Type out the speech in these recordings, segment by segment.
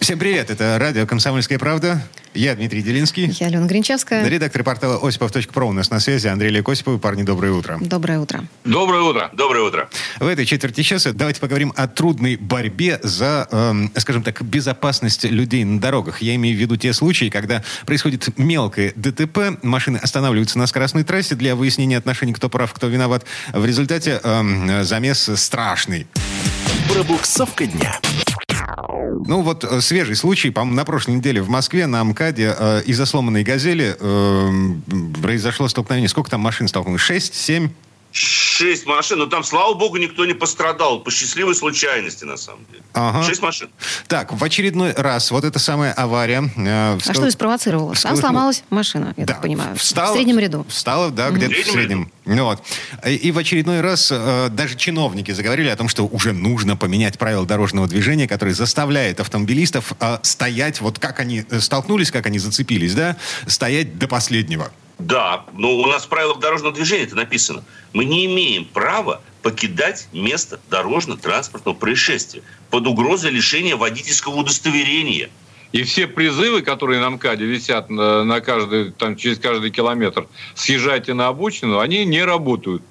Всем привет, это радио «Комсомольская правда». Я Дмитрий Делинский. Я Алена Гринчевская. Редактор портала осипов.про у нас на связи Андрей Лек Осипов. Парни, доброе утро. Доброе утро. Доброе утро. Доброе утро. В этой четверти часа давайте поговорим о трудной борьбе за, эм, скажем так, безопасность людей на дорогах. Я имею в виду те случаи, когда происходит мелкое ДТП, машины останавливаются на скоростной трассе для выяснения отношений, кто прав, кто виноват. В результате эм, замес страшный. Пробуксовка дня. Ну вот э, свежий случай, по на прошлой неделе в Москве на МКАДе э, из-за сломанной «Газели» э, произошло столкновение. Сколько там машин столкнулось? Шесть? Семь? Шесть машин. Но там, слава богу, никто не пострадал. По счастливой случайности, на самом деле. Ага. Шесть машин. Так, в очередной раз вот эта самая авария. э, А встал- что и спровоцировало? Там всколыхнула- сломалась машина, я Да, так понимаю. встала- В среднем ряду. Встала, да, где-то в среднем среднем. Ну Вот. И и в очередной раз э, даже чиновники заговорили о том, что уже нужно поменять правила дорожного движения, которые заставляет автомобилистов э, стоять, вот как они э, столкнулись, как они зацепились, да, стоять до последнего. Да, но у нас в правилах дорожного движения это написано. Мы не имеем права покидать место дорожно-транспортного происшествия под угрозой лишения водительского удостоверения. И все призывы, которые на МКАДе висят на, на каждый, там, через каждый километр, съезжайте на обочину, они не работают.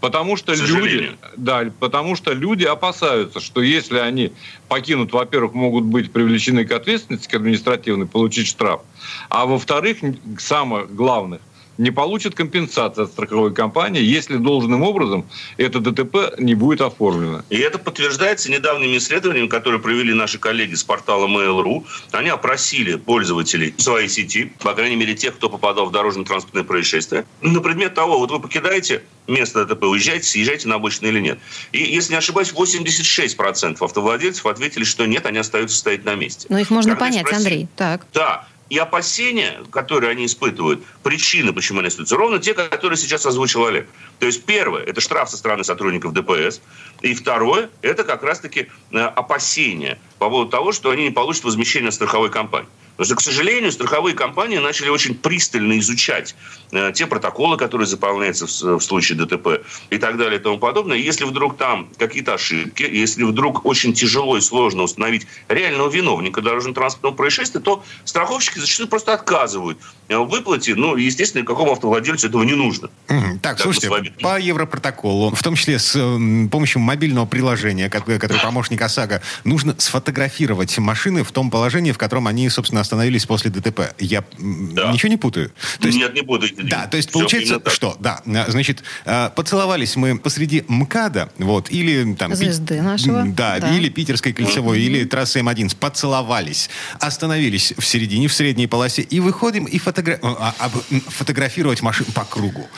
Потому что люди, да, потому что люди опасаются, что если они покинут, во-первых, могут быть привлечены к ответственности, к административной, получить штраф, а во-вторых, самое главное, не получат компенсации от страховой компании, если должным образом это ДТП не будет оформлено. И это подтверждается недавними исследованиями, которые провели наши коллеги с портала Mail.ru. Они опросили пользователей своей сети, по крайней мере, тех, кто попадал в дорожно-транспортное происшествие, на предмет того, вот вы покидаете место ДТП, уезжаете, съезжаете на обочину или нет. И, если не ошибаюсь, 86% автовладельцев ответили, что нет, они остаются стоять на месте. Но их можно Когда понять, спросили- Андрей. Так. Да. И опасения, которые они испытывают, причины, почему они остаются, ровно те, которые сейчас озвучил Олег. То есть первое – это штраф со стороны сотрудников ДПС. И второе – это как раз-таки э, опасения по поводу того, что они не получат возмещение страховой компании. Потому что, к сожалению, страховые компании начали очень пристально изучать э, те протоколы, которые заполняются в, в случае ДТП и так далее и тому подобное. И Если вдруг там какие-то ошибки, если вдруг очень тяжело и сложно установить реального виновника дорожно-транспортного происшествия, то страховщики зачастую просто отказывают э, в выплате. Ну, естественно, никакому автовладельцу этого не нужно. Мгм. Так, Как слушайте, вами. по Европротоколу, в том числе с м, помощью мобильного приложения, которое помощник ОСАГО, нужно сфотографировать машины в том положении, в котором они, собственно, остановились после ДТП. Я Да. ничего не путаю? То есть- Нет, не буду. Да, то есть Всё получается, что, да, э, значит, э, поцеловались мы посреди МКАДа, вот, или там... Пи- Звезды нашего, М, Да, да. или Питерской кольцевой, или трассы М1, поцеловались, остановились в середине, в средней полосе, и выходим и фотогра- а, а, фотографировать машину по кругу.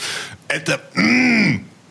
Это...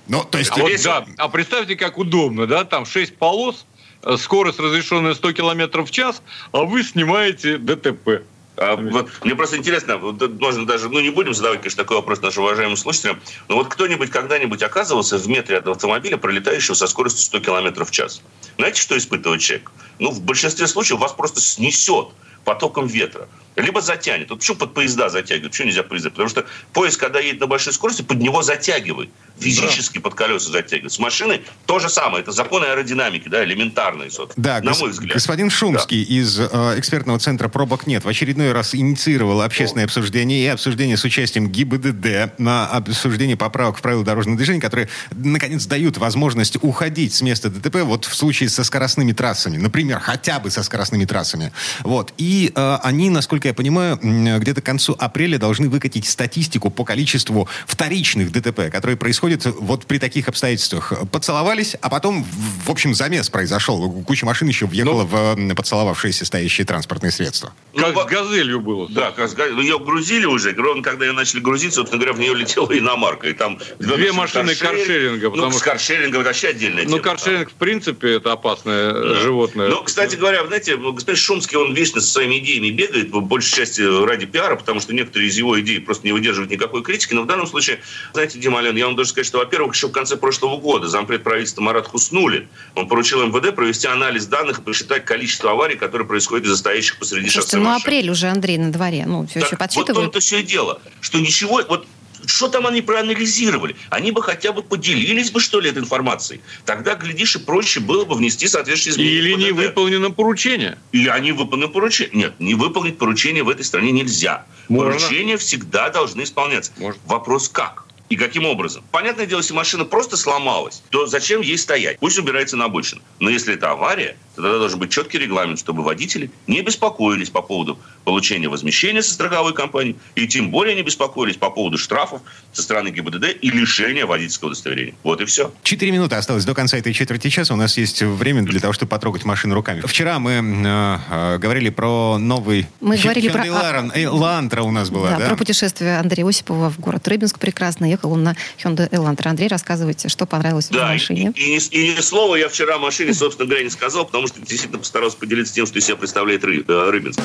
Ну, то есть... А Вот, да. А представьте, как удобно, да, там 6 полос, э, скорость разрешенная 100 километров в час, а вы снимаете ДТП. А, вот, мне просто интересно, можно даже, ну не будем задавать, конечно, такой вопрос нашим уважаемым слушателям, но вот кто-нибудь когда-нибудь оказывался в метре от автомобиля, пролетающего со скоростью 100 км в час? Знаете, что испытывает человек? Ну, в большинстве случаев вас просто снесет потоком ветра. Либо затянет. Вот почему под поезда затягивают? Почему нельзя поезда? Потому что поезд, когда едет на большой скорости, под него затягивает. Физически под колеса затягивает. С машины то же самое. Это законы аэродинамики, да, элементарные, собственно. Да, на гос- мой взгляд. господин Шумский из э, экспертного центра «Пробок нет» в очередной раз инициировал общественное обсуждение и обсуждение с участием ГИБДД на обсуждение поправок в правила дорожного движения, которые, наконец, дают возможность уходить с места ДТП вот в случае со скоростными трассами. Например, хотя бы со скоростными трассами. Вот. И э, они, насколько я понимаю, где-то к концу апреля должны выкатить статистику по количеству вторичных ДТП, которые происходят вот при таких обстоятельствах. Поцеловались, а потом, в в общем, замес произошел. Куча машин еще въехала в э, поцеловавшиеся стоящие транспортные средства. Как Ну, с «Газелью» было. Да, как сказать, ну, ее грузили уже. Ровно когда ее начали грузить, собственно говоря, в нее летела иномарка. И там Две машины каршеринга, Ну, с что- каршерингом это вообще отдельная Ну, тема. каршеринг, в принципе, это опасное э, животное. Ну, кстати говоря, знаете, господин Шумский, он вечно со своими идеями бегает, по большей части ради пиара, потому что некоторые из его идей просто не выдерживают никакой критики. Но в данном случае, знаете, Дима Ален, я вам даже сказать, что, во-первых, еще в конце прошлого года зампред правительства Марат Хуснулин, он поручил МВД провести анализ данных и посчитать количество аварий, которые происходят из-за стоящих посреди Слушайте, шоссе ну машин. апрель уже, Андрей, на дворе. Ну, все Так еще Вот подсчитывают. то все и дело, что ничего, вот что там они проанализировали? Они бы хотя бы поделились бы, что ли, этой информацией. Тогда, глядишь, и проще было бы внести соответствующие изменения. Или не выполнено поручение. Или они выполнены поручение. Нет, не выполнить поручение в этой стране нельзя. Можно. Поручения всегда должны исполняться. Можно. Вопрос как? И каким образом? Понятное дело, если машина просто сломалась, то зачем ей стоять? Пусть убирается на обочину. Но если это авария, то тогда должен быть четкий регламент, чтобы водители не беспокоились по поводу получения возмещения со страховой компании, и тем более не беспокоились по поводу штрафов со стороны ГИБДД и лишения водительского удостоверения. Вот и все. Четыре минуты осталось до конца этой четверти часа. У нас есть время для того, чтобы потрогать машину руками. Вчера мы э, э, говорили про новый... Мы Хи- говорили про- Hyundai. Э, Elantra у нас была, да, да? про путешествие Андрея Осипова в город Рыбинск прекрасно. Ехал он на Hyundai Elantra. Андрей, рассказывайте, что понравилось в Да, и, машине. и ни, и ни слова я вчера о машине, собственно говоря, не сказал, потому что действительно постарался поделиться тем, что из себя представляет э, Рыбинск.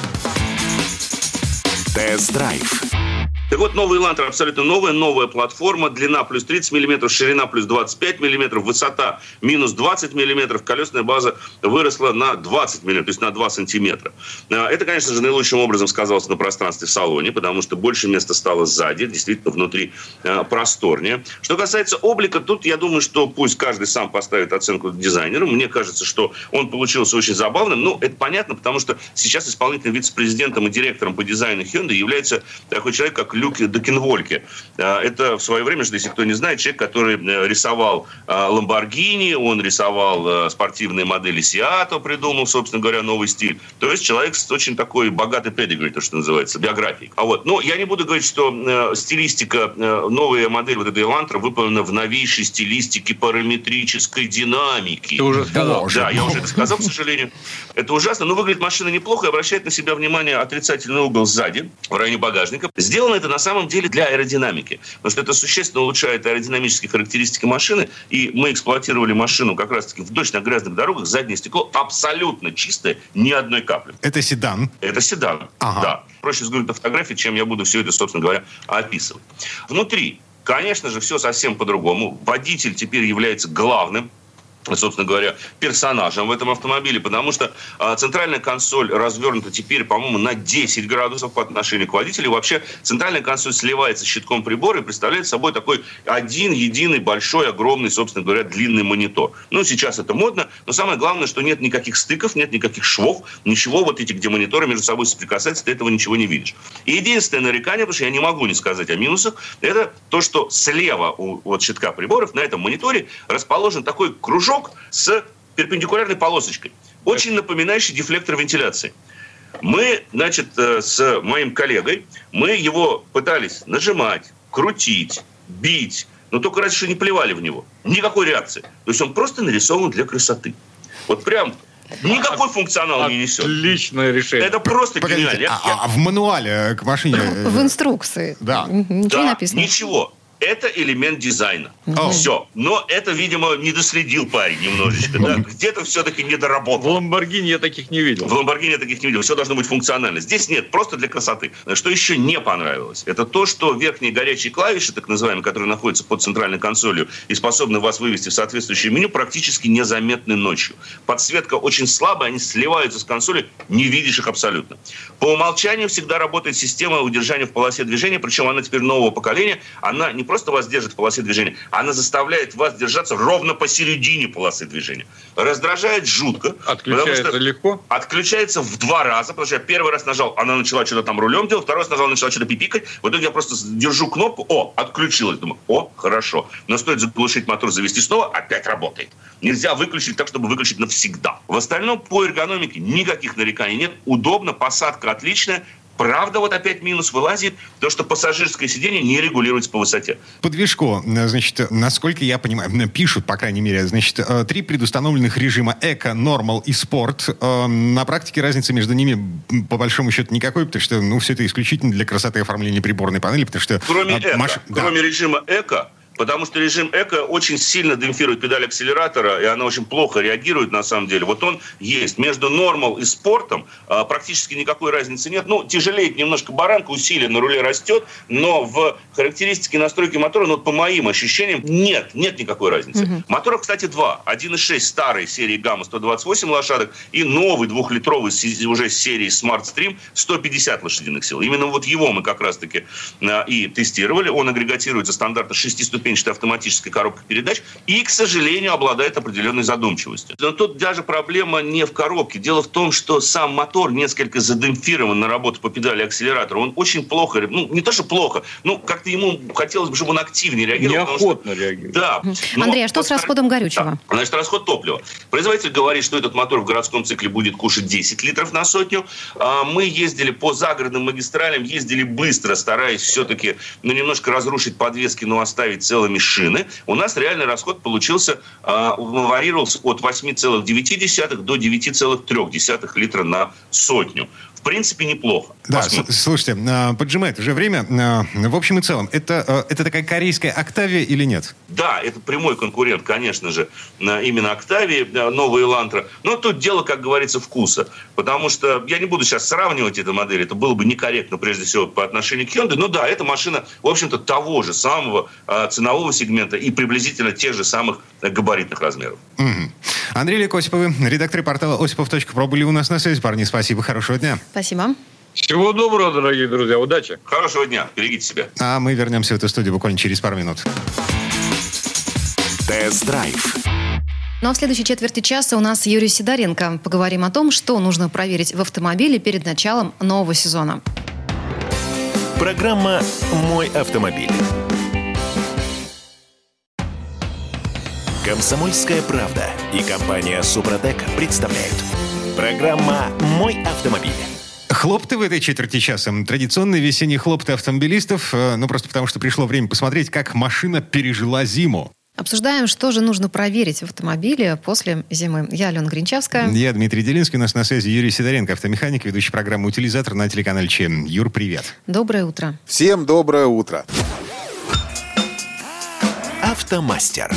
Тест-драйв. Так вот, новый Elantra абсолютно новая, новая платформа, длина плюс 30 миллиметров, ширина плюс 25 миллиметров, высота минус 20 миллиметров, колесная база выросла на 20 миллиметров, то есть на 2 сантиметра. А, Это, конечно же, наилучшим образом сказалось на пространстве в салоне, потому что больше места стало сзади, действительно внутри а, просторнее. Что касается облика, тут я думаю, что пусть каждый сам поставит оценку дизайнеру. Мне кажется, что он получился очень забавным. Ну, это понятно, потому что сейчас исполнительным вице-президентом и директором по дизайну Hyundai является такой человек, как Люк Докенвольке. А, Это в свое время, если кто не знает, человек, который э, рисовал Ламборгини, он рисовал э, спортивные модели Сиато, придумал, собственно говоря, новый стиль. То есть человек с очень такой богатой педигри, то, что называется, биографией. А вот, ну, я не буду говорить, что э, стилистика, новая модель вот этой Elantra выполнена в новейшей стилистике параметрической динамики. Ты уже сказал. Да, я уже это сказал, к сожалению. Это ужасно, но выглядит машина неплохо и обращает на себя внимание отрицательный угол сзади, в районе багажника. Сделано это на самом деле для аэродинамики, потому что это существенно улучшает аэродинамические характеристики машины, и мы эксплуатировали машину как раз-таки в дождь на грязных дорогах, заднее стекло абсолютно чистое, ни одной капли. Это седан. Это седан, Ага. да. Проще взглянуть на фотографии, чем я буду все это, собственно говоря, описывать. Внутри, конечно же, все совсем по-другому. Водитель теперь является главным собственно говоря, персонажем в этом автомобиле, потому что а, центральная консоль развернута теперь, по-моему, на 10 градусов по отношению к водителю. Вообще центральная консоль сливается с щитком прибора и представляет собой такой один единый большой, огромный, собственно говоря, длинный монитор. Ну, сейчас это модно, но самое главное, что нет никаких стыков, нет никаких швов, ничего вот эти, где мониторы между собой соприкасаются, ты этого ничего не видишь. И единственное нарекание, потому что я не могу не сказать о минусах, это то, что слева у вот щитка приборов на этом мониторе расположен такой кружок с перпендикулярной полосочкой, очень напоминающий дефлектор вентиляции. Мы, значит, э, с моим коллегой, мы его пытались нажимать, крутить, бить, но только раньше не плевали в него. Никакой реакции. То есть он просто нарисован для красоты. Вот прям никакой функционал не несет. Отличное решение. Это просто Погодите, гениально. А, а- а в мануале к машине... э, В инструкции. Да. Ничего Да, не написано. Ничего. Это элемент дизайна. Мгм. Все. Но это, видимо, не доследил парень немножечко. да. Где-то все-таки не В доработал. Ламборгини я таких не видел. В Ламборгини я таких не видел. Все должно быть функционально. Здесь нет, просто для красоты. Что еще не понравилось? Это то, что верхние горячие клавиши, так называемые, которые находятся под центральной консолью и способны вас вывести в соответствующее меню, практически незаметны ночью. Подсветка очень слабая, они сливаются с консоли, не видишь их абсолютно. По умолчанию всегда работает система удержания в полосе движения, причем она теперь нового поколения. Она не просто вас держит в полосе движения, она заставляет вас держаться ровно посередине полосы движения. Раздражает жутко. Отключается что- легко. отключается в два раза, потому что я первый раз нажал, она начала что-то там рулем делать, второй раз нажал, она начала что-то пипикать. В итоге я просто держу кнопку, о, отключилась. Думаю, о, хорошо. Но стоит заглушить мотор, завести снова, опять работает. Нельзя выключить так, чтобы выключить навсегда. В остальном по эргономике никаких нареканий нет. Удобно, посадка отличная. Правда, вот опять минус вылазит, то, что пассажирское сиденье не регулируется по высоте. По движку, э, значит, насколько я понимаю, э, пишут, по крайней мере, значит, э, три предустановленных режима эко, нормал и спорт. Э, На практике разницы между ними, по большому счету, никакой, потому что, ну, все это исключительно для красоты оформления приборной панели, потому что... Кроме э, эко, маш- да. кроме режима эко, потому что режим эко очень сильно демпфирует педаль акселератора, и она очень плохо реагирует на самом деле. Вот он есть. Между нормал и спортом а, практически никакой разницы нет. Ну, тяжелеет немножко баранка, усилие на руле растет, но в характеристике настройки мотора, ну, по моим ощущениям, нет, нет никакой разницы. Угу. Моторов, кстати, два. 1.6 старой серии Гамма 128 лошадок и новый двухлитровый уже серии Smart Stream 150 лошадиных сил. Именно вот его мы как раз-таки а, и тестировали. Он агрегатируется стандартно шестиступенчатой автоматической коробкой передач и, к сожалению, обладает определенной задумчивостью. Но тут даже проблема не в коробке. Дело в том, что сам мотор несколько задемпфирован на работу по педали акселератора. Он очень плохо, ну, не то, что плохо, ну, как-то ему хотелось бы, чтобы он активнее реагировал. Неохотно что, реагировал. Да. Андрей, а что с расходом горючего? Да. Значит, расход топлива. Производитель говорит, что этот мотор в городском цикле будет кушать 10 литров на сотню. А, мы ездили по загородным магистралям, ездили быстро, стараясь все-таки ну, немножко разрушить подвески, но оставить целыми шины. У нас реальный расход получился, а, варьировался от 8,9 до 9,3 литра на сотню в принципе, неплохо. Да, Посмотрим. слушайте, а, поджимает уже время. А, в общем и целом, это, а, это такая корейская «Октавия» или нет? Да, это прямой конкурент, конечно же, именно «Октавии», новый «Элантра». Но тут дело, как говорится, вкуса. Потому что я не буду сейчас сравнивать эту модель, это было бы некорректно, прежде всего, по отношению к Hyundai. Но да, эта машина, в общем-то, того же самого ценового сегмента и приблизительно тех же самых габаритных размеров. Угу. Андрей Лекосиповы, редактор портала осипов.про были у нас на связи. Парни, спасибо, хорошего дня. Спасибо. Всего доброго, дорогие друзья. Удачи. Хорошего дня. Берегите себя. А мы вернемся в эту студию буквально через пару минут. Тест-драйв. Ну а в следующей четверти часа у нас Юрий Сидоренко. Поговорим о том, что нужно проверить в автомобиле перед началом нового сезона. Программа «Мой автомобиль». Комсомольская правда и компания «Супротек» представляют. Программа «Мой автомобиль». Хлопты в этой четверти часа. Традиционные весенние хлопты автомобилистов. Э, ну, просто потому, что пришло время посмотреть, как машина пережила зиму. Обсуждаем, что же нужно проверить в автомобиле после зимы. Я Алена Гринчавская. Я Дмитрий Делинский. У нас на связи Юрий Сидоренко, автомеханик, ведущий программы «Утилизатор» на телеканале ЧМ. Юр, привет. Доброе утро. Всем доброе утро. Автомастер.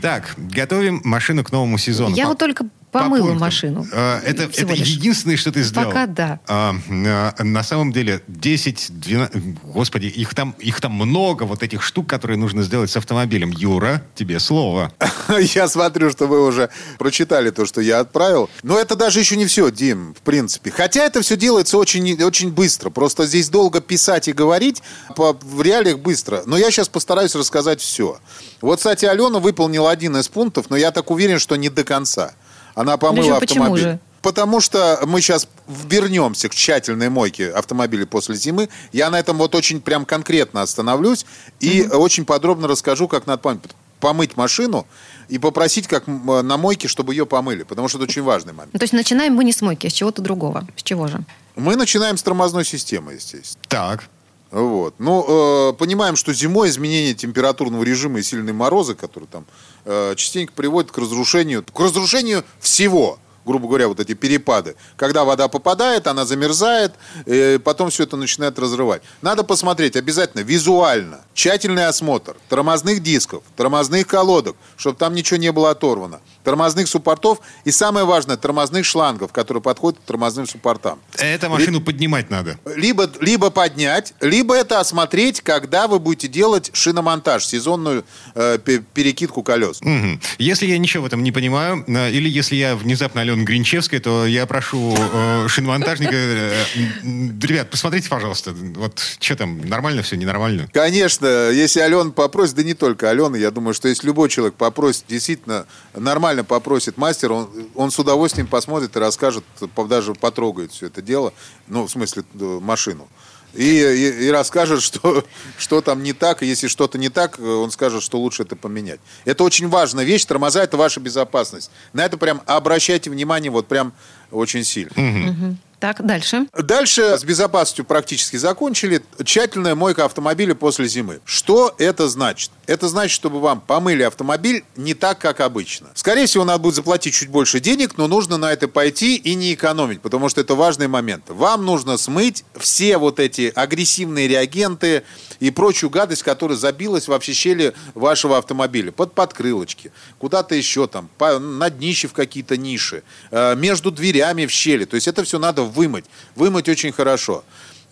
Так, готовим машину к новому сезону. Я вот только помыла машину. А, это, это единственное, что ты сделал. Пока да. А, а, на самом деле 10, 12... Господи, их там, их там много, вот этих штук, которые нужно сделать с автомобилем. Юра, тебе слово. Я смотрю, что вы уже прочитали то, что я отправил. Но это даже еще не все, Дим, в принципе. Хотя это все делается очень, очень быстро. Просто здесь долго писать и говорить, по, в реалиях быстро. Но я сейчас постараюсь рассказать все. Вот, кстати, Алена выполнила один из пунктов, но я так уверен, что не до конца. Она помыла автомобиль. Почему же? Потому что мы сейчас вернемся к тщательной мойке автомобилей после зимы. Я на этом вот очень прям конкретно остановлюсь и угу. очень подробно расскажу, как надо помыть машину и попросить как на мойке, чтобы ее помыли, потому что это очень важный момент. То есть начинаем мы не с мойки, а с чего-то другого. С чего же? Мы начинаем с тормозной системы, естественно. Так. Вот. Ну, э, понимаем, что зимой изменение температурного режима и сильные морозы, которые там э, частенько приводят к разрушению, к разрушению всего грубо говоря, вот эти перепады. Когда вода попадает, она замерзает, и потом все это начинает разрывать. Надо посмотреть обязательно визуально, тщательный осмотр тормозных дисков, тормозных колодок, чтобы там ничего не было оторвано тормозных суппортов и, самое важное, тормозных шлангов, которые подходят к тормозным суппортам. Это машину Ли... поднимать надо. Либо, либо поднять, либо это осмотреть, когда вы будете делать шиномонтаж, сезонную э, перекидку колес. Угу. Если я ничего в этом не понимаю, э, или если я внезапно Алена Гринчевская, то я прошу э, шиномонтажника, э, ребят, посмотрите, пожалуйста, вот что там, нормально все, ненормально? Конечно, если Алена попросит, да не только Алена, я думаю, что если любой человек попросит действительно нормально нормально попросит мастер, он, он с удовольствием посмотрит и расскажет, даже потрогает все это дело, ну, в смысле, машину. И, и, и расскажет, что, что там не так. И если что-то не так, он скажет, что лучше это поменять. Это очень важная вещь. Тормоза – это ваша безопасность. На это прям обращайте внимание вот прям очень сильно. Так, дальше. Дальше с безопасностью практически закончили. Тщательная мойка автомобиля после зимы. Что это значит? Это значит, чтобы вам помыли автомобиль не так, как обычно. Скорее всего, надо будет заплатить чуть больше денег, но нужно на это пойти и не экономить, потому что это важный момент. Вам нужно смыть все вот эти агрессивные реагенты и прочую гадость, которая забилась вообще щели вашего автомобиля. Под подкрылочки, куда-то еще там, по, на днище в какие-то ниши, э, между дверями в щели. То есть это все надо вымыть. Вымыть очень хорошо.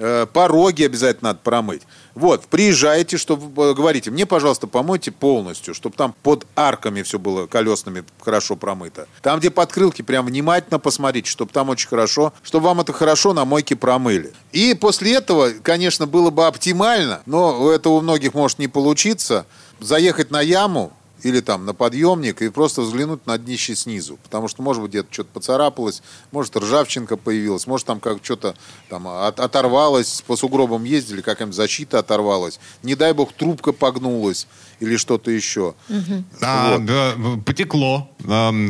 Э, пороги обязательно надо промыть. Вот, приезжаете, чтобы говорите, мне, пожалуйста, помойте полностью, чтобы там под арками все было колесными хорошо промыто. Там, где подкрылки, прям внимательно посмотрите, чтобы там очень хорошо, чтобы вам это хорошо на мойке промыли. И после этого, конечно, было бы оптимально, но это у многих может не получиться, заехать на яму, или там на подъемник и просто взглянуть на днище снизу. Потому что, может быть, где-то что-то поцарапалось, может, ржавчинка появилась, может, там как что-то там от, оторвалось, по сугробам ездили, какая-нибудь защита оторвалась. Не дай бог, трубка погнулась или что-то еще. Угу. А, вот. да, потекло,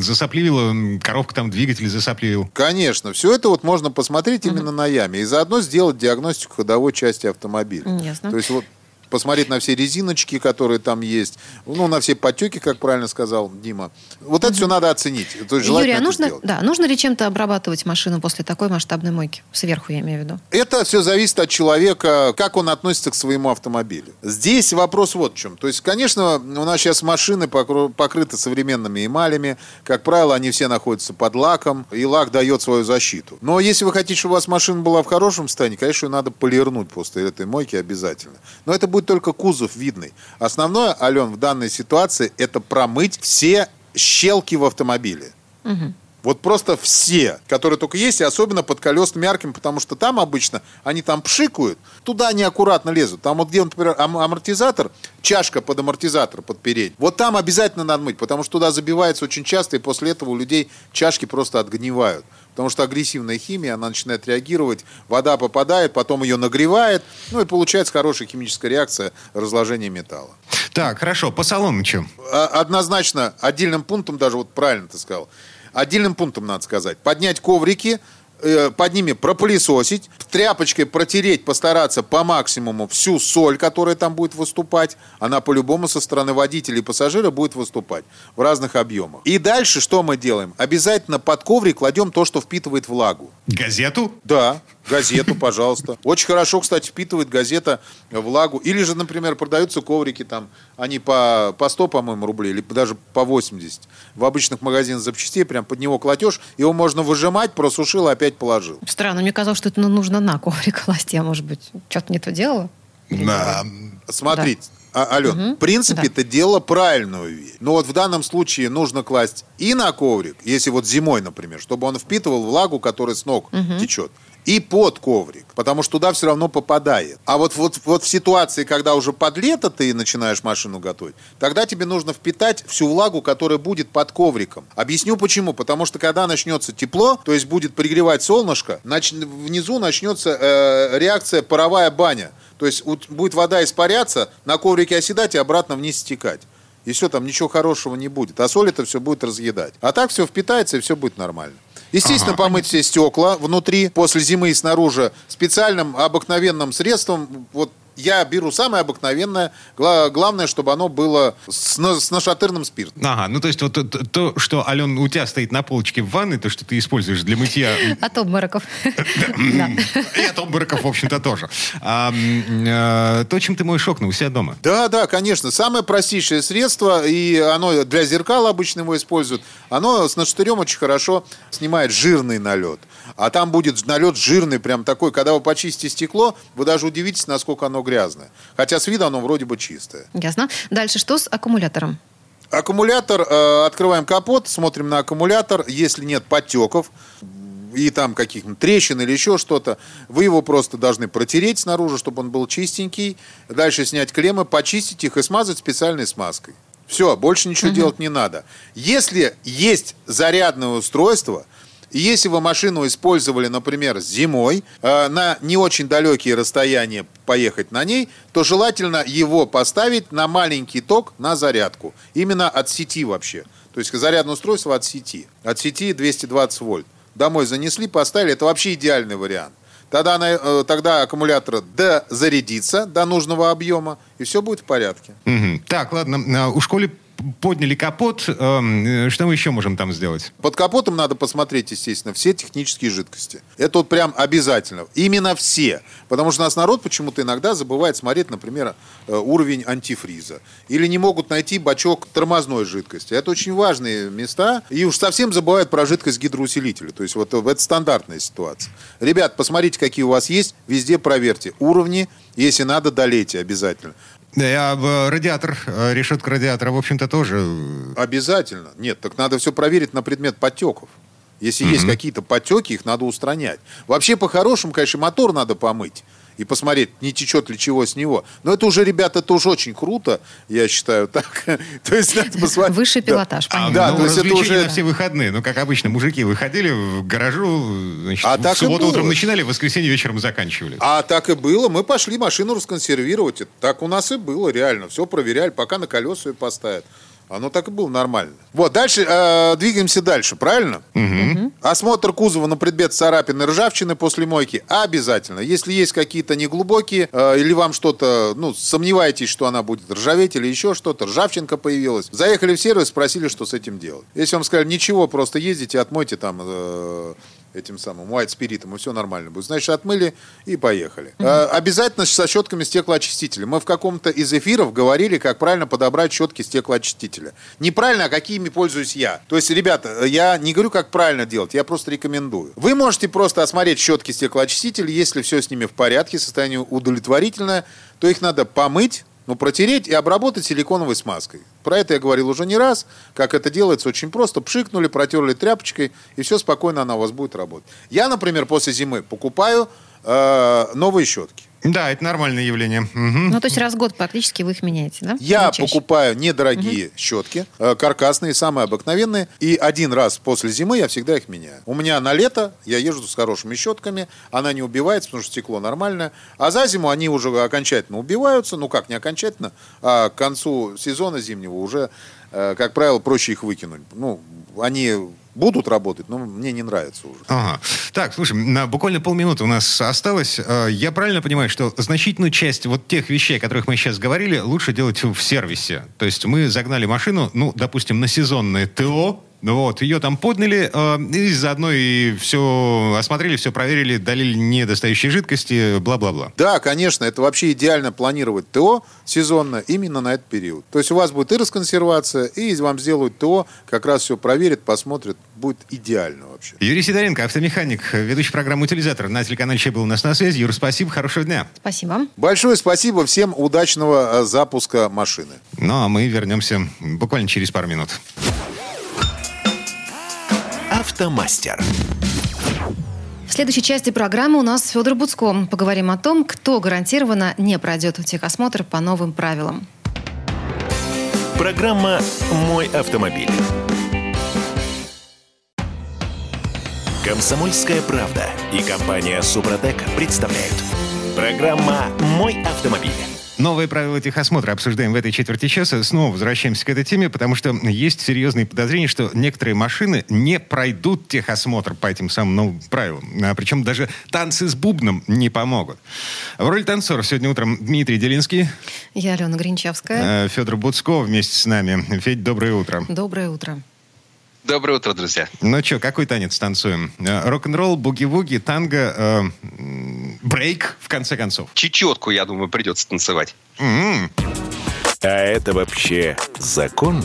засопливило, коробка там двигатель засопливил. Конечно, все это вот можно посмотреть угу. именно на яме и заодно сделать диагностику ходовой части автомобиля. Ясно. То есть вот посмотреть на все резиночки, которые там есть, ну, на все потеки, как правильно сказал Дима. Вот это все надо оценить. То есть Юрий, а нужно, да, нужно ли чем-то обрабатывать машину после такой масштабной мойки? Сверху, я имею в виду. Это все зависит от человека, как он относится к своему автомобилю. Здесь вопрос вот в чем. То есть, конечно, у нас сейчас машины покрыты современными эмалями. Как правило, они все находятся под лаком, и лак дает свою защиту. Но если вы хотите, чтобы у вас машина была в хорошем состоянии, конечно, ее надо полирнуть после этой мойки обязательно. Но это будет будет только кузов видный. Основное, Ален, в данной ситуации это промыть все щелки в автомобиле. Угу. Вот просто все, которые только есть, и особенно под колесными арками, потому что там обычно они там пшикают, туда они аккуратно лезут. Там вот где, например, амортизатор, чашка под амортизатор, под передний, вот там обязательно надо мыть, потому что туда забивается очень часто, и после этого у людей чашки просто отгнивают. Потому что агрессивная химия, она начинает реагировать, вода попадает, потом ее нагревает, ну и получается хорошая химическая реакция разложения металла. Так, хорошо, по чем? А, однозначно, отдельным пунктом, даже вот правильно ты сказал, отдельным пунктом надо сказать, поднять коврики, Э, под ними пропылесосить, тряпочкой протереть, постараться по максимуму всю соль, которая там будет выступать. Она по-любому со стороны водителя и пассажира будет выступать в разных объемах. И дальше что мы делаем? Обязательно под коврик кладем то, что впитывает влагу. Газету? Да, газету, пожалуйста. Очень хорошо, кстати, впитывает газета влагу. Или же, например, продаются коврики там, они по, по 100, по-моему, рублей, или даже по 80. В обычных магазинах запчастей прям под него кладешь, его можно выжимать, просушил, опять положил. Странно, мне казалось, что это нужно на коврик класть. Я, может быть, что-то не то делала? Да. Смотрите, да. А, Ален, угу. в принципе, да. это дело правильную вещь. Но вот в данном случае нужно класть и на коврик, если вот зимой, например, чтобы он впитывал влагу, которая с ног угу. течет и под коврик, потому что туда все равно попадает. А вот, вот, вот в ситуации, когда уже под лето ты начинаешь машину готовить, тогда тебе нужно впитать всю влагу, которая будет под ковриком. Объясню почему. Потому что когда начнется тепло, то есть будет пригревать солнышко, нач... внизу начнется э, реакция паровая баня. То есть будет вода испаряться, на коврике оседать и обратно вниз стекать. И все, там ничего хорошего не будет. А соль это все будет разъедать. А так все впитается, и все будет нормально. Естественно, ага. помыть все стекла внутри, после зимы и снаружи специальным обыкновенным средством. Вот я беру самое обыкновенное. Главное, чтобы оно было с, с нашатырным спиртом. Ага, ну то есть вот то, то, что, Ален, у тебя стоит на полочке в ванной, то, что ты используешь для мытья... От обмороков. И от обмороков, в общем-то, тоже. Э, то, чем ты моешь окна у себя дома. Да, да, конечно. Самое простейшее средство, и оно для зеркал обычно его используют, оно с нашатырем очень хорошо снимает жирный налет. А там будет налет жирный, прям такой, когда вы почистите стекло, вы даже удивитесь, насколько оно грязное. Хотя с виду оно вроде бы чистое. Ясно. Дальше что с аккумулятором? Аккумулятор, э, открываем капот, смотрим на аккумулятор. Если нет подтеков, и там каких-нибудь трещин или еще что-то, вы его просто должны протереть снаружи, чтобы он был чистенький. Дальше снять клеммы, почистить их и смазать специальной смазкой. Все, больше ничего угу. делать не надо. Если есть зарядное устройство, если вы машину использовали, например, зимой, э, на не очень далекие расстояния поехать на ней, то желательно его поставить на маленький ток на зарядку. Именно от сети вообще. То есть зарядное устройство от сети. От сети 220 вольт. домой занесли, поставили, это вообще идеальный вариант. Тогда, она, э, тогда аккумулятор дозарядится до нужного объема, и все будет в порядке. Мгм. Так, ладно, а, у школе подняли капот. эм, э, Что мы еще можем там сделать? Под капотом надо посмотреть, естественно, все технические жидкости. Это вот прям обязательно. Именно все. Потому что нас народ почему-то иногда забывает смотреть, например, э, уровень антифриза. Или не могут найти бачок тормозной жидкости. Это очень важные места. И уж совсем забывают про жидкость гидроусилителя. То есть вот э, это стандартная ситуация. Ребят, посмотрите, какие у вас есть. Везде проверьте уровни. Если надо, долейте обязательно. Да, а э, радиатор, э, решетка радиатора, в общем-то, тоже... э, Обязательно. Нет, так надо все проверить на предмет потеков. Если есть какие-то потеки, их надо устранять. Вообще, по-хорошему, конечно, мотор надо помыть и посмотреть, не течет ли чего с него. Но это уже, ребята, это уже очень круто, я считаю так. То есть надо посмотреть. Высший Да. пилотаж, А, понятно. Да, ну, то есть это уже- на все выходные. Ну, как обычно, мужики выходили в гаражу, значит, А в так субботу утром начинали, в воскресенье вечером заканчивали. А так и было. Мы пошли машину расконсервировать. Так у нас и было, реально. Все проверяли, пока на колеса ее поставят. Оно так и было нормально. Вот, дальше э, двигаемся дальше, правильно? Осмотр кузова на предмет царапины ржавчины после мойки обязательно. Если есть какие-то неглубокие, э, или вам что-то, ну, сомневаетесь, что она будет ржаветь или еще что-то, ржавчинка появилась, заехали в сервис, спросили, что с этим делать. Если вам сказали, ничего, просто ездите, отмойте там э, этим самым white спиритом, и все нормально будет. Значит, отмыли и поехали. Э, обязательно со щетками стеклоочистителя. Мы в каком-то из эфиров говорили, как правильно подобрать щетки стеклоочистителя. Неправильно, а какими пользуюсь я. То есть, ребята, я не говорю, как правильно делать, я просто рекомендую. Вы можете просто осмотреть щетки стеклоочистителя, если все с ними в порядке, состояние удовлетворительное, то их надо помыть, ну, протереть и обработать силиконовой смазкой. Про это я говорил уже не раз. Как это делается, очень просто. Пшикнули, протерли тряпочкой, и все спокойно она у вас будет работать. Я, например, после зимы покупаю э, новые щетки. Да, это нормальное явление. Мгм. Ну, то есть раз в год практически вы их меняете, да? Я покупаю недорогие щетки, э, каркасные, самые обыкновенные, и один раз после зимы я всегда их меняю. У меня на лето я езжу с хорошими щетками, она не убивается, потому что стекло нормальное, а за зиму они уже окончательно убиваются, ну как не окончательно, а к концу сезона зимнего уже, э, как правило, проще их выкинуть. Ну, они будут работать, но мне не нравится уже. Ага. Так, слушай, на буквально полминуты у нас осталось. Э, Я правильно понимаю, что значительную часть вот тех вещей, о которых мы сейчас говорили, лучше делать в сервисе? То есть мы загнали машину, ну, допустим, на сезонное ТО, ну вот, ее там подняли, э, и заодно и все осмотрели, все проверили, долили недостающие жидкости, бла-бла-бла. Да, конечно, это вообще идеально планировать ТО сезонно именно на этот период. То есть у вас будет и расконсервация, и вам сделают ТО, как раз все проверят, посмотрят, будет идеально вообще. Юрий Сидоренко, автомеханик, ведущий программы «Утилизатор» на телеканале «Че» был у нас на связи. Юр, спасибо, хорошего дня. Спасибо. Большое спасибо, всем удачного э, запуска машины. Ну, а мы вернемся буквально через пару минут. Автомастер. В следующей части программы у нас Федор Буцко. Поговорим о том, кто гарантированно не пройдет техосмотр по новым правилам. Программа «Мой автомобиль». Комсомольская правда и компания «Супротек» представляют. Программа «Мой автомобиль». Новые правила техосмотра обсуждаем в этой четверти часа. Снова возвращаемся к этой теме, потому что есть серьезные подозрения, что некоторые машины не пройдут техосмотр по этим самым новым правилам. А, причем даже танцы с бубном не помогут. В роли танцоров сегодня утром Дмитрий Делинский, Я Алена Гринчевская. э, Федор Буцко вместе с нами. Федь, доброе утро. Доброе утро. Доброе утро, друзья. Ну что, какой танец танцуем? Э, Рок-н-ролл, буги-вуги, танго, э, брейк, в конце концов. Чечетку, я думаю, придется танцевать. М-м. А это вообще законно?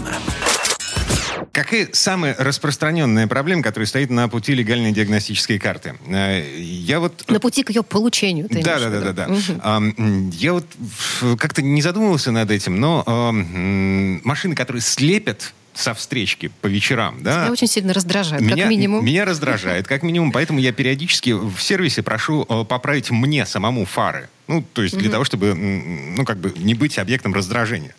Какая самая распространенная проблема, которая стоит на пути легальной диагностической карты? Э, Я вот... На пути к ее получению. ты Да, да, да, да, да. М, Я вот как-то не задумывался над этим, но машины, которые слепят со встречки по вечерам, да, Меня очень сильно раздражает, меня, как минимум. Меня раздражает, как минимум, поэтому я периодически в сервисе прошу э, поправить мне самому фары. Ну, то есть для того, чтобы, ну, как бы не быть объектом раздражения.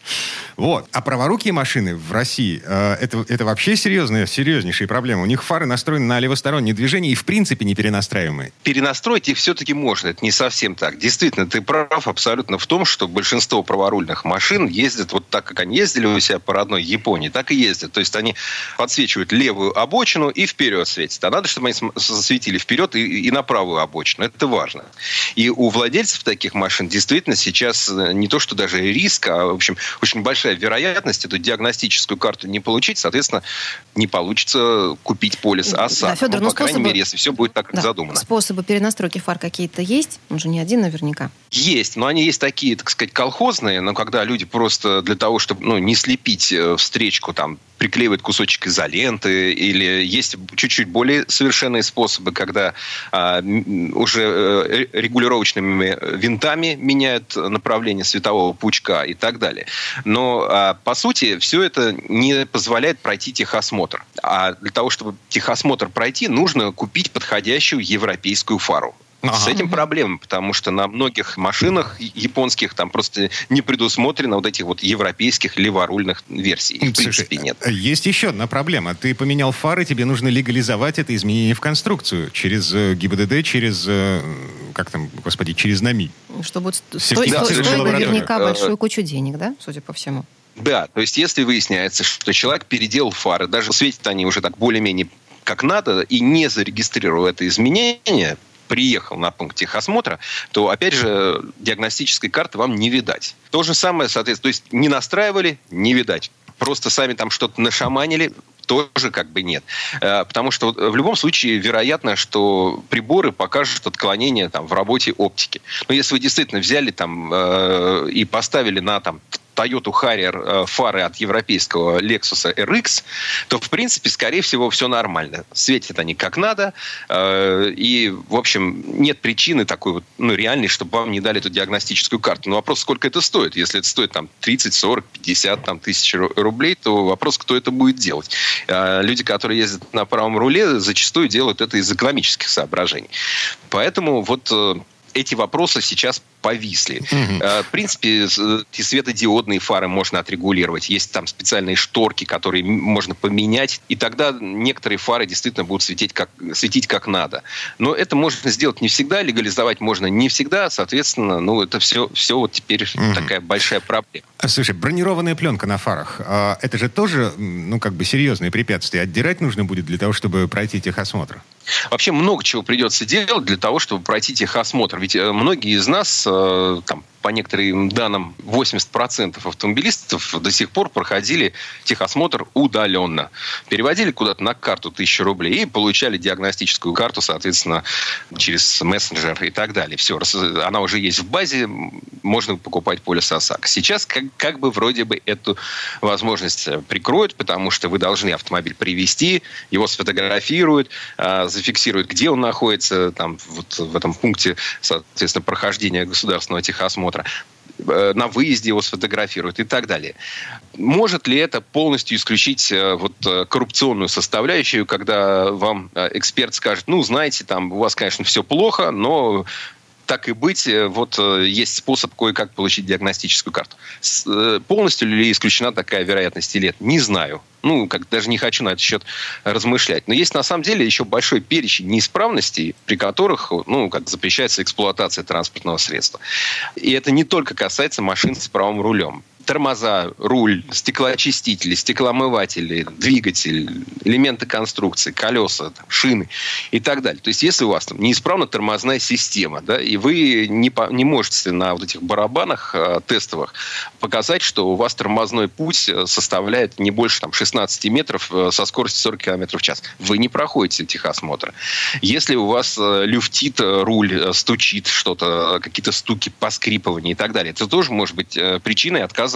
Вот. А праворукие машины в России, э, это, это вообще серьезная, серьезнейшая проблема. У них фары настроены на левостороннее движение и в принципе не перенастраиваемые. Перенастроить их все-таки можно. Это не совсем так. Действительно, ты прав абсолютно в том, что большинство праворульных машин ездят вот так, как они ездили у себя по родной Японии, так и ездят. То есть они подсвечивают левую обочину и вперед светят. А надо, чтобы они засветили вперед и, и на правую обочину. Это важно. И у владельцев таких машин действительно сейчас э, не то, что даже риск, а, в общем, очень большая вероятность эту диагностическую карту не получить. Соответственно, не получится купить полис ОСАГО. Да, Федор, ну, ну, по крайней способы- мере, если все будет так, как Да. задумано. Способы перенастройки фар какие-то есть? Он же не один наверняка. Есть, но они есть такие, так сказать, колхозные, но когда люди просто для того, чтобы ну, не слепить э, встречку, там, приклеивают кусочек изоленты, или есть чуть-чуть более совершенные способы, когда а, уже э, регулировочными винтами меняют направление светового пучка и так далее. Но, а, по сути, все это не позволяет пройти техосмотр. А для того, чтобы техосмотр пройти, нужно купить подходящую европейскую фару. Ага. С этим проблема, потому что на многих машинах японских там просто не предусмотрено вот этих вот европейских леворульных версий. Их, в Слушай, принципе, нет. э, Есть еще одна проблема. Ты поменял фары, тебе нужно легализовать это изменение в конструкцию через э, ГИБДД, через, э, как там, господи, через НАМИ. Что будет сто- стоить, стоить лабораторию. наверняка большую кучу денег, да, судя по всему? Да, то есть если выясняется, что человек переделал фары, даже светят они уже так более-менее как надо, и не зарегистрировал это изменение, приехал на пункт техосмотра, то, опять же, диагностической карты вам не видать. То же самое, соответственно, то есть не настраивали, не видать. Просто сами там что-то нашаманили, тоже как бы нет. Э, Потому что вот в любом случае вероятно, что приборы покажут отклонение там, в работе оптики. Но если вы действительно взяли там э, и поставили на там Toyota Harrier э, фары от европейского Lexus RX, то, в принципе, скорее всего, все нормально. Светят они как надо, э, и, в общем, нет причины такой вот, ну, реальной, чтобы вам не дали эту диагностическую карту. Но вопрос, сколько это стоит? Если это стоит там 30, 40, 50 там, тысяч ру- рублей, то вопрос, кто это будет делать. Э, Люди, которые ездят на правом руле, зачастую делают это из экономических соображений. Поэтому вот эти вопросы сейчас повисли. Э, В принципе, э, эти светодиодные фары можно отрегулировать. Есть там специальные шторки, которые можно поменять, и тогда некоторые фары действительно будут светить как, светить как надо. Но это можно сделать не всегда, легализовать можно не всегда, соответственно, ну, это все, все вот теперь такая большая проблема. А, Слушай, бронированная пленка на фарах, а, это же тоже, ну, как бы серьезное препятствие. Отдирать нужно будет для того, чтобы пройти техосмотр. Вообще много чего придется делать для того, чтобы пройти техосмотр. Ведь э, многие из нас, там, по некоторым данным, 80% автомобилистов до сих пор проходили техосмотр удаленно. Переводили куда-то на карту 1000 рублей и получали диагностическую карту, соответственно, через мессенджер и так далее. Все, она уже есть в базе, можно покупать полис ОСАГО. Сейчас как, как бы вроде бы эту возможность э, прикроют, потому что вы должны автомобиль привести, его сфотографируют, э, зафиксируют, где он находится, там, вот в этом пункте, соответственно, прохождения государственного техосмотра э, на выезде его сфотографируют и так далее. Может ли это полностью исключить э, вот э, коррупционную составляющую, когда вам эксперт скажет, ну, знаете, там у вас, конечно, все плохо, но так и быть, э, вот э, есть способ кое-как получить диагностическую карту. С- э, Полностью ли исключена такая вероятность или нет? Не знаю. Ну, как даже не хочу на этот счет размышлять. Но есть на самом деле еще большой перечень неисправностей, при которых, ну, как запрещается эксплуатация транспортного средства. И это не только касается машин с правым рулем тормоза, руль, стеклоочистители, стеклоомыватели, двигатель, элементы конструкции, колеса, там, шины и так далее. То есть, если у вас там неисправна тормозная система, да, и вы не, по- не можете на вот этих барабанах э, тестовых показать, что у вас тормозной путь э, составляет не больше там, 16 метров э, со скоростью 40 км в час, вы не проходите техосмотр. Если у вас э, люфтит э, руль, стучит что-то, какие-то стуки, поскрипывания и так далее, это тоже может быть причиной отказа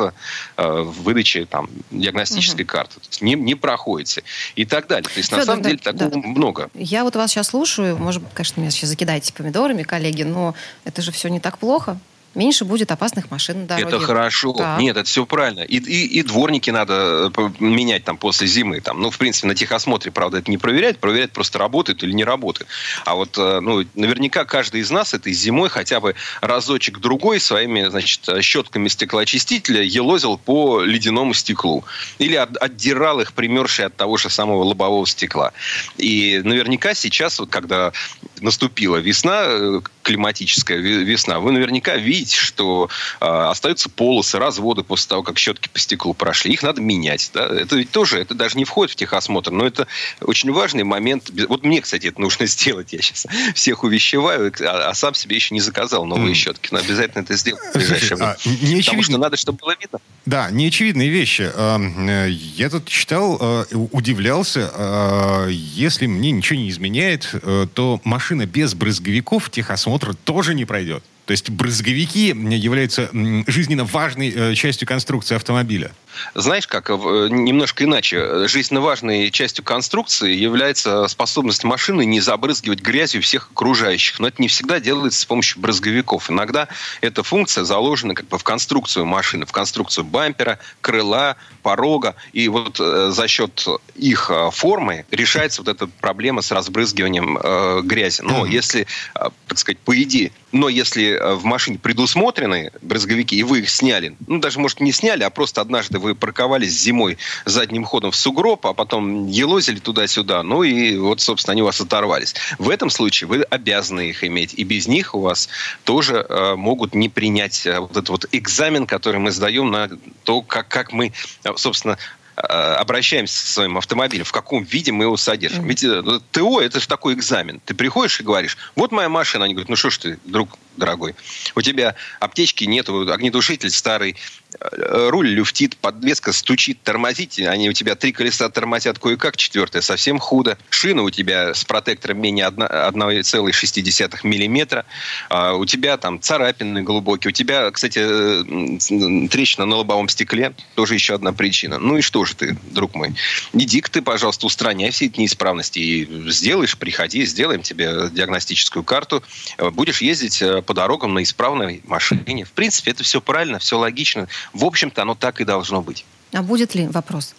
э, в выдаче там, диагностической карты. То есть не, не проходите и так далее. То есть на Фёдор, самом да, деле такого да. много. Я вот вас сейчас слушаю, может быть, конечно, меня сейчас закидаете помидорами, коллеги, но это же все не так плохо. Меньше будет опасных машин на дороге. Это хорошо. Так. Нет, это все правильно. И, и, и дворники надо э, менять там после зимы. Там. Ну, в принципе, на техосмотре, правда, это не проверяют. Проверяют просто работает или не работает. А вот, э, ну, наверняка каждый из нас этой зимой хотя бы разочек-другой своими, значит, щетками стеклоочистителя елозил по ледяному стеклу. Или от, отдирал их, примершие от того же самого лобового стекла. И наверняка сейчас, вот, когда наступила весна, э, климатическая весна, вы наверняка видите, что э, остаются полосы, разводы после того, как щетки по стеклу прошли. Их надо менять. Да? Это ведь тоже, это даже не входит в техосмотр, но это очень важный момент. Вот мне, кстати, это нужно сделать. Я сейчас всех увещеваю, а, а сам себе еще не заказал новые mm. щетки. Но обязательно это сделать в ближайшее время. А, не Потому что надо, чтобы было видно. Да, неочевидные вещи. Э, я тут читал, э, удивлялся, э, если мне ничего не изменяет, то машина без брызговиков техосмотр тоже не пройдет. То есть брызговики являются жизненно важной э, частью конструкции автомобиля. Знаешь, как э, немножко иначе. Жизненно важной частью конструкции является способность машины не забрызгивать грязью всех окружающих. Но это не всегда делается с помощью брызговиков. Иногда эта функция заложена как бы в конструкцию машины, в конструкцию бампера, крыла, порога. И вот э, за счет их формы решается вот эта проблема с разбрызгиванием э, грязи. Но mm-hmm. если, так сказать, по идее, но если Э, в машине предусмотрены брызговики, и вы их сняли, ну, даже, может, не сняли, а просто однажды вы парковались зимой задним ходом в сугроб, а потом елозили туда-сюда, ну, и вот, собственно, они у вас оторвались. В этом случае вы обязаны их иметь, и без них у вас тоже э, могут не принять э, вот этот вот экзамен, который мы сдаем на то, как, как мы, э, собственно, Э, обращаемся со своим автомобилем, в каком виде мы его содержим. Ведь э, ТО – это же такой экзамен. Ты приходишь и говоришь, вот моя машина. Они говорят, ну что ж ты, друг дорогой, у тебя аптечки нет, огнетушитель старый, Э, руль люфтит, подвеска стучит, тормозит. Они у тебя три колеса тормозят кое-как, четвертое совсем худо. Шина у тебя с протектором менее 1,6 миллиметра. А у тебя там царапины глубокие. У тебя, кстати, э, трещина на лобовом стекле. Тоже еще одна причина. Ну и что же ты, друг мой? иди ты, пожалуйста, устраняй все эти неисправности. И сделаешь, приходи, сделаем тебе диагностическую карту. Будешь ездить э, по дорогам на исправной машине. В принципе, это все правильно, все логично. В общем-то, оно так и должно быть. А будет ли вопрос?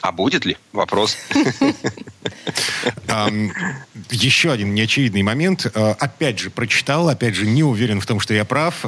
А будет ли? Вопрос. Еще один неочевидный момент. Э, опять же, прочитал, опять же, не уверен в том, что я прав.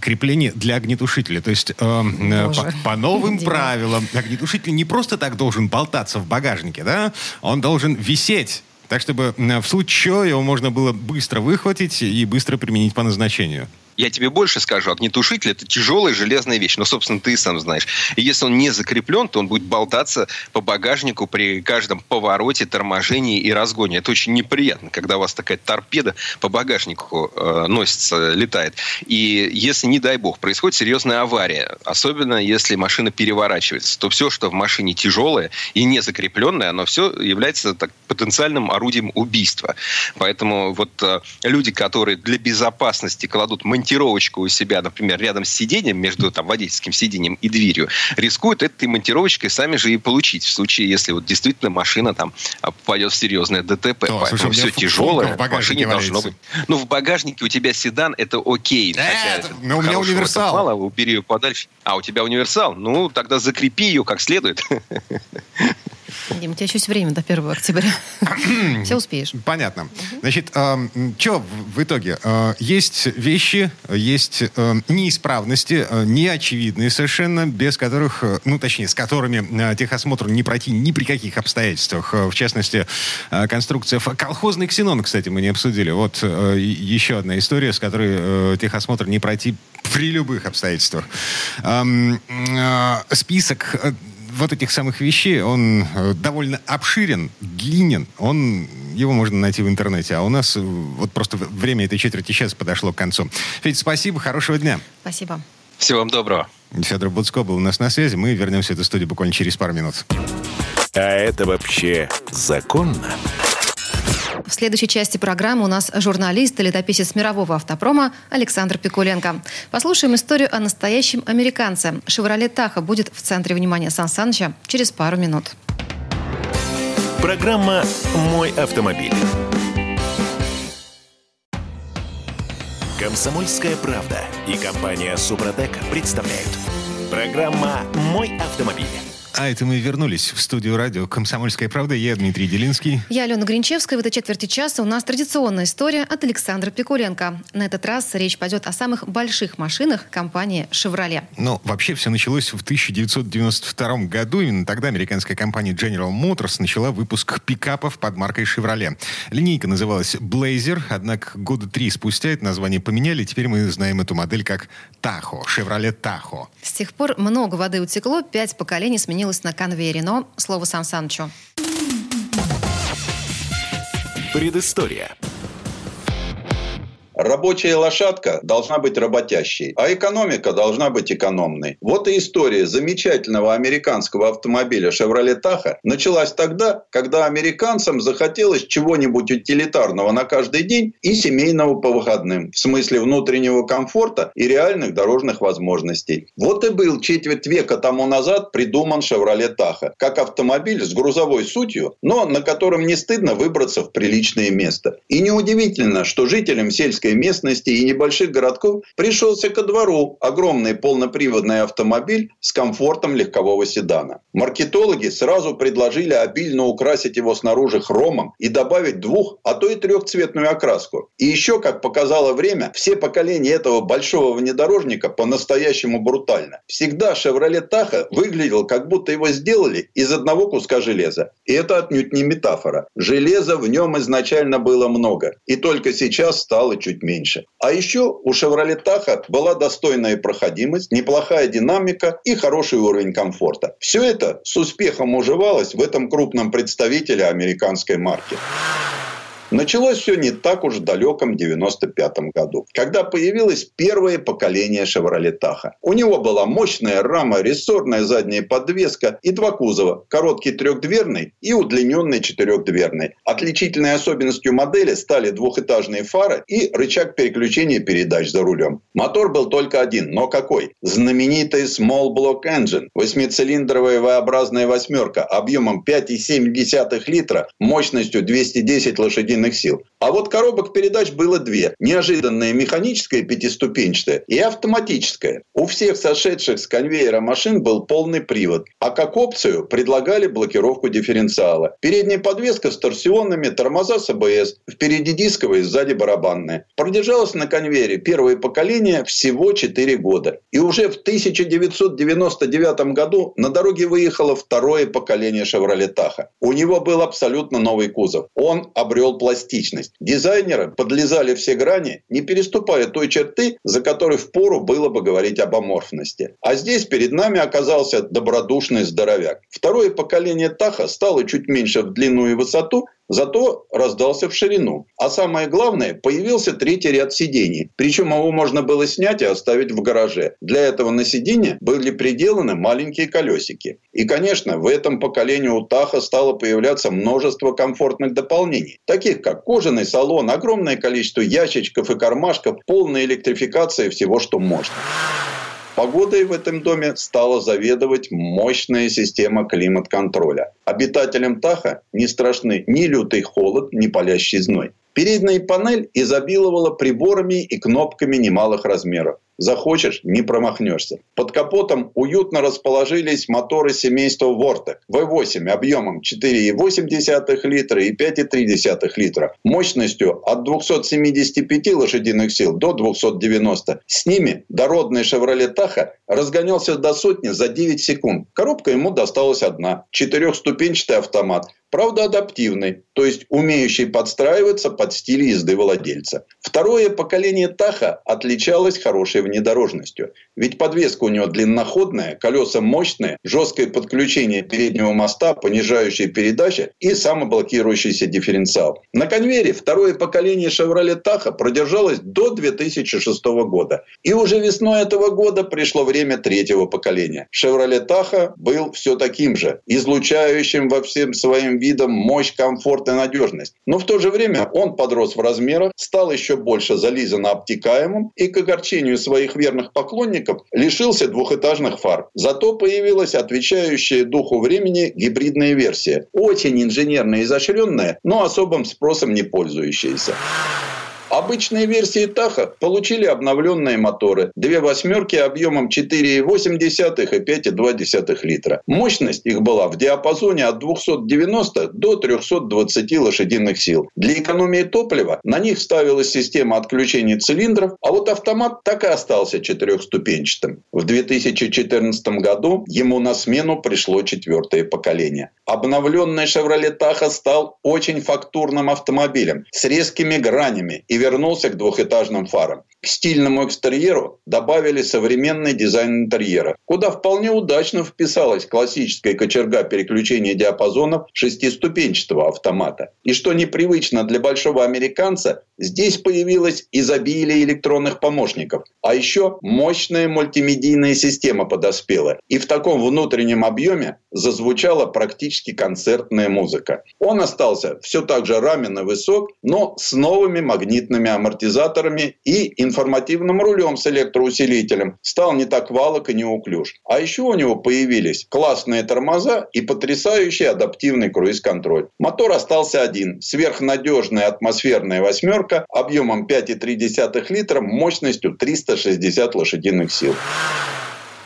Крепление для огнетушителя. То есть э, по новым правилам огнетушитель не просто так должен болтаться в багажнике, да? Он должен висеть так, чтобы в случае его можно было быстро выхватить и быстро применить по назначению. Я тебе больше скажу, огнетушитель – это тяжелая железная вещь. Но, собственно, ты сам знаешь. И если он не закреплен, то он будет болтаться по багажнику при каждом повороте, торможении и разгоне. Это очень неприятно, когда у вас такая торпеда по багажнику э, носится, летает. И если, не дай бог, происходит серьезная авария, особенно если машина переворачивается, то все, что в машине тяжелое и не закрепленное, оно все является так, потенциальным орудием убийства. Поэтому вот э, люди, которые для безопасности кладут монтировку монтировочку у себя, например, рядом с сиденьем, между там, водительским сиденьем и дверью, рискуют этой монтировочкой сами же и получить, в случае, если вот действительно машина там а, попадет в серьезное ДТП. О, Поэтому все тяжелое, в машине валяется. должно быть. Ну, в багажнике у тебя седан, это окей. Да, хотя но у меня универсал. Мало, убери ее подальше. А, у тебя универсал? Ну, тогда закрепи ее как следует. Дим, у тебя еще есть время до 1 октября. Все успеешь. Понятно. Значит, э, что в итоге? Э, есть вещи, есть э, неисправности, э, неочевидные совершенно, без которых, э, ну, точнее, с которыми э, техосмотр не пройти ни при каких обстоятельствах. Э, в частности, э, конструкция... Колхозный ксенон, кстати, мы не обсудили. Вот э, еще одна история, с которой э, техосмотр не пройти при любых обстоятельствах. Э, список вот этих самых вещей, он э, довольно обширен, длинен. Он, его можно найти в интернете. А у нас э, вот просто время этой четверти сейчас подошло к концу. Федь, спасибо, хорошего дня. Спасибо. Всего вам доброго. Федор Буцко был у нас на связи. Мы вернемся в эту студию буквально через пару минут. А это вообще законно? В следующей части программы у нас журналист и летописец мирового автопрома Александр Пикуленко. Послушаем историю о настоящем американце. «Шевроле Таха» будет в центре внимания Сан Саныча через пару минут. Программа «Мой автомобиль». Комсомольская правда и компания Супротек представляют. Программа «Мой автомобиль». А это мы вернулись в студию радио «Комсомольская правда». Я Дмитрий Делинский. Я Алена Гринчевская. В этой четверти часа у нас традиционная история от Александра Пикуленко. На этот раз речь пойдет о самых больших машинах компании «Шевроле». Ну, вообще все началось в 1992 году. Именно тогда американская компания General Motors начала выпуск пикапов под маркой «Шевроле». Линейка называлась Blazer, однако года три спустя это название поменяли. Теперь мы знаем эту модель как Tahoe, «Шевроле Tahoe». С тех пор много воды утекло, пять поколений сменилось сохранилось на конвейере. Но слово Сан Санычу. Предыстория. Рабочая лошадка должна быть работящей, а экономика должна быть экономной. Вот и история замечательного американского автомобиля Chevrolet Tahoe началась тогда, когда американцам захотелось чего-нибудь утилитарного на каждый день и семейного по выходным, в смысле внутреннего комфорта и реальных дорожных возможностей. Вот и был четверть века тому назад придуман Chevrolet Tahoe, как автомобиль с грузовой сутью, но на котором не стыдно выбраться в приличное место. И неудивительно, что жителям сельской сельской местности и небольших городков пришелся ко двору огромный полноприводный автомобиль с комфортом легкового седана. Маркетологи сразу предложили обильно украсить его снаружи хромом и добавить двух, а то и трехцветную окраску. И еще, как показало время, все поколения этого большого внедорожника по-настоящему брутально. Всегда Chevrolet Tahoe выглядел, как будто его сделали из одного куска железа. И это отнюдь не метафора. Железа в нем изначально было много. И только сейчас стало чуть чуть меньше. А еще у Chevrolet Tahoe была достойная проходимость, неплохая динамика и хороший уровень комфорта. Все это с успехом уживалось в этом крупном представителе американской марки. Началось все не так уж в далеком 95 году, когда появилось первое поколение Chevrolet Tahoe. У него была мощная рама, рессорная задняя подвеска и два кузова, короткий трехдверный и удлиненный четырехдверный. Отличительной особенностью модели стали двухэтажные фары и рычаг переключения передач за рулем. Мотор был только один, но какой? Знаменитый Small Block Engine, восьмицилиндровая V-образная восьмерка объемом 5,7 литра, мощностью 210 лошадиных лошадиных сил. А вот коробок передач было две. Неожиданная механическая пятиступенчатая и автоматическая. У всех сошедших с конвейера машин был полный привод. А как опцию предлагали блокировку дифференциала. Передняя подвеска с торсионными, тормоза с АБС. Впереди дисковые, сзади барабанные. Продержалось на конвейере первое поколение всего 4 года. И уже в 1999 году на дороге выехало второе поколение Chevrolet Tahoe. У него был абсолютно новый кузов. Он обрел пластик пластичность. Дизайнеры подлезали все грани, не переступая той черты, за которой впору было бы говорить об аморфности. А здесь перед нами оказался добродушный здоровяк. Второе поколение Таха стало чуть меньше в длину и высоту, зато раздался в ширину. А самое главное, появился третий ряд сидений. Причем его можно было снять и оставить в гараже. Для этого на сиденье были приделаны маленькие колесики. И, конечно, в этом поколении у Таха стало появляться множество комфортных дополнений, таких как кожаный салон, огромное количество ящичков и кармашков, полная электрификация всего, что можно. Погодой в этом доме стала заведовать мощная система климат-контроля. Обитателям Таха не страшны ни лютый холод, ни палящий зной. Передняя панель изобиловала приборами и кнопками немалых размеров. Захочешь – не промахнешься. Под капотом уютно расположились моторы семейства Vortec. V8 объемом 4,8 литра и 5,3 литра. Мощностью от 275 лошадиных сил до 290. С ними дородный Chevrolet Tahoe разгонялся до сотни за 9 секунд. Коробка ему досталась одна. Четырехступенчатый автомат. Правда, адаптивный, то есть умеющий подстраиваться под стиль езды владельца. Второе поколение Таха отличалось хорошей внедорожностью. Ведь подвеска у него длинноходная, колеса мощные, жесткое подключение переднего моста, понижающая передача и самоблокирующийся дифференциал. На конвейере второе поколение Chevrolet Tahoe продержалось до 2006 года. И уже весной этого года пришло время третьего поколения. Chevrolet Tahoe был все таким же, излучающим во всем своим видом мощь, комфорт и надежность. Но в то же время он подрос в размерах, стал еще больше зализанно обтекаемым и к огорчению своих верных поклонников лишился двухэтажных фар. Зато появилась отвечающая духу времени гибридная версия. Очень инженерно изощренная, но особым спросом не пользующаяся. Обычные версии Таха получили обновленные моторы. Две восьмерки объемом 4,8 и 5,2 литра. Мощность их была в диапазоне от 290 до 320 лошадиных сил. Для экономии топлива на них ставилась система отключения цилиндров, а вот автомат так и остался четырехступенчатым. В 2014 году ему на смену пришло четвертое поколение. Обновленный Chevrolet Tahoe стал очень фактурным автомобилем с резкими гранями и вернулся к двухэтажным фарам. К стильному экстерьеру добавили современный дизайн интерьера, куда вполне удачно вписалась классическая кочерга переключения диапазонов шестиступенчатого автомата. И что непривычно для большого американца, здесь появилось изобилие электронных помощников. А еще мощная мультимедийная система подоспела. И в таком внутреннем объеме зазвучала практически концертная музыка. Он остался все так же рамен и высок, но с новыми магнитными амортизаторами и информативным рулем с электроусилителем. Стал не так валок и неуклюж. А еще у него появились классные тормоза и потрясающий адаптивный круиз-контроль. Мотор остался один. Сверхнадежная атмосферная восьмерка объемом 5,3 литра мощностью 360 лошадиных сил.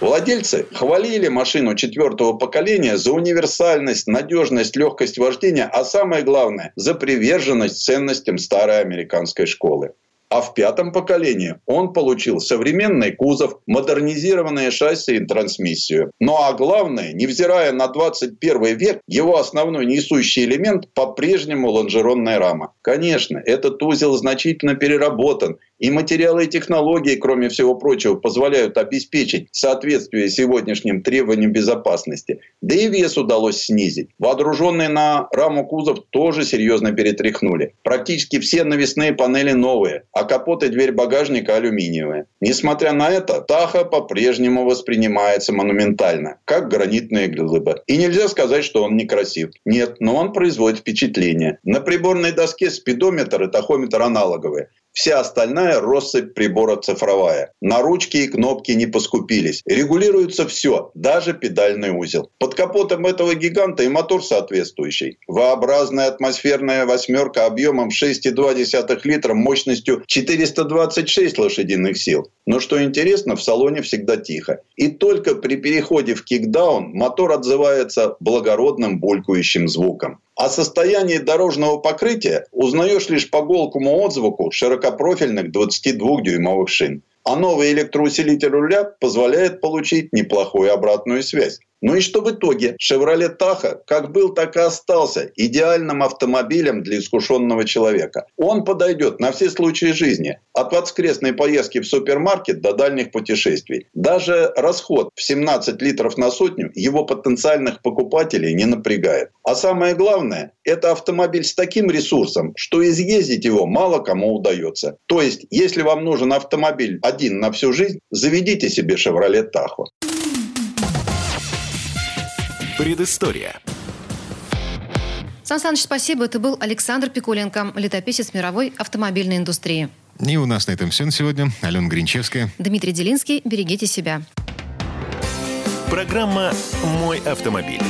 Владельцы хвалили машину четвертого поколения за универсальность, надежность, легкость вождения, а самое главное – за приверженность ценностям старой американской школы. А в пятом поколении он получил современный кузов, модернизированные шасси и трансмиссию. Ну а главное, невзирая на 21 век, его основной несущий элемент по-прежнему лонжеронная рама. Конечно, этот узел значительно переработан и материалы и технологии, кроме всего прочего, позволяют обеспечить соответствие сегодняшним требованиям безопасности. Да и вес удалось снизить. Водруженные на раму кузов тоже серьезно перетряхнули. Практически все навесные панели новые, а капот и дверь багажника алюминиевые. Несмотря на это, Таха по-прежнему воспринимается монументально, как гранитная глыба. И нельзя сказать, что он некрасив. Нет, но он производит впечатление. На приборной доске спидометр и тахометр аналоговые. Вся остальная россыпь прибора цифровая. На ручки и кнопки не поскупились. Регулируется все, даже педальный узел. Под капотом этого гиганта и мотор соответствующий. V-образная атмосферная восьмерка объемом 6,2 литра мощностью 426 лошадиных сил. Но что интересно, в салоне всегда тихо. И только при переходе в кикдаун мотор отзывается благородным булькающим звуком. О состоянии дорожного покрытия узнаешь лишь по голкому отзвуку широкопрофильных 22-дюймовых шин. А новый электроусилитель руля позволяет получить неплохую обратную связь. Ну и что в итоге? Chevrolet Tahoe как был, так и остался идеальным автомобилем для искушенного человека. Он подойдет на все случаи жизни. От воскресной поездки в супермаркет до дальних путешествий. Даже расход в 17 литров на сотню его потенциальных покупателей не напрягает. А самое главное, это автомобиль с таким ресурсом, что изъездить его мало кому удается. То есть, если вам нужен автомобиль один на всю жизнь, заведите себе Chevrolet Tahoe. Предыстория. Сан Саныч, спасибо. Это был Александр Пикуленко, летописец мировой автомобильной индустрии. И у нас на этом все на сегодня. Алена Гринчевская. Дмитрий Делинский. Берегите себя. Программа «Мой автомобиль».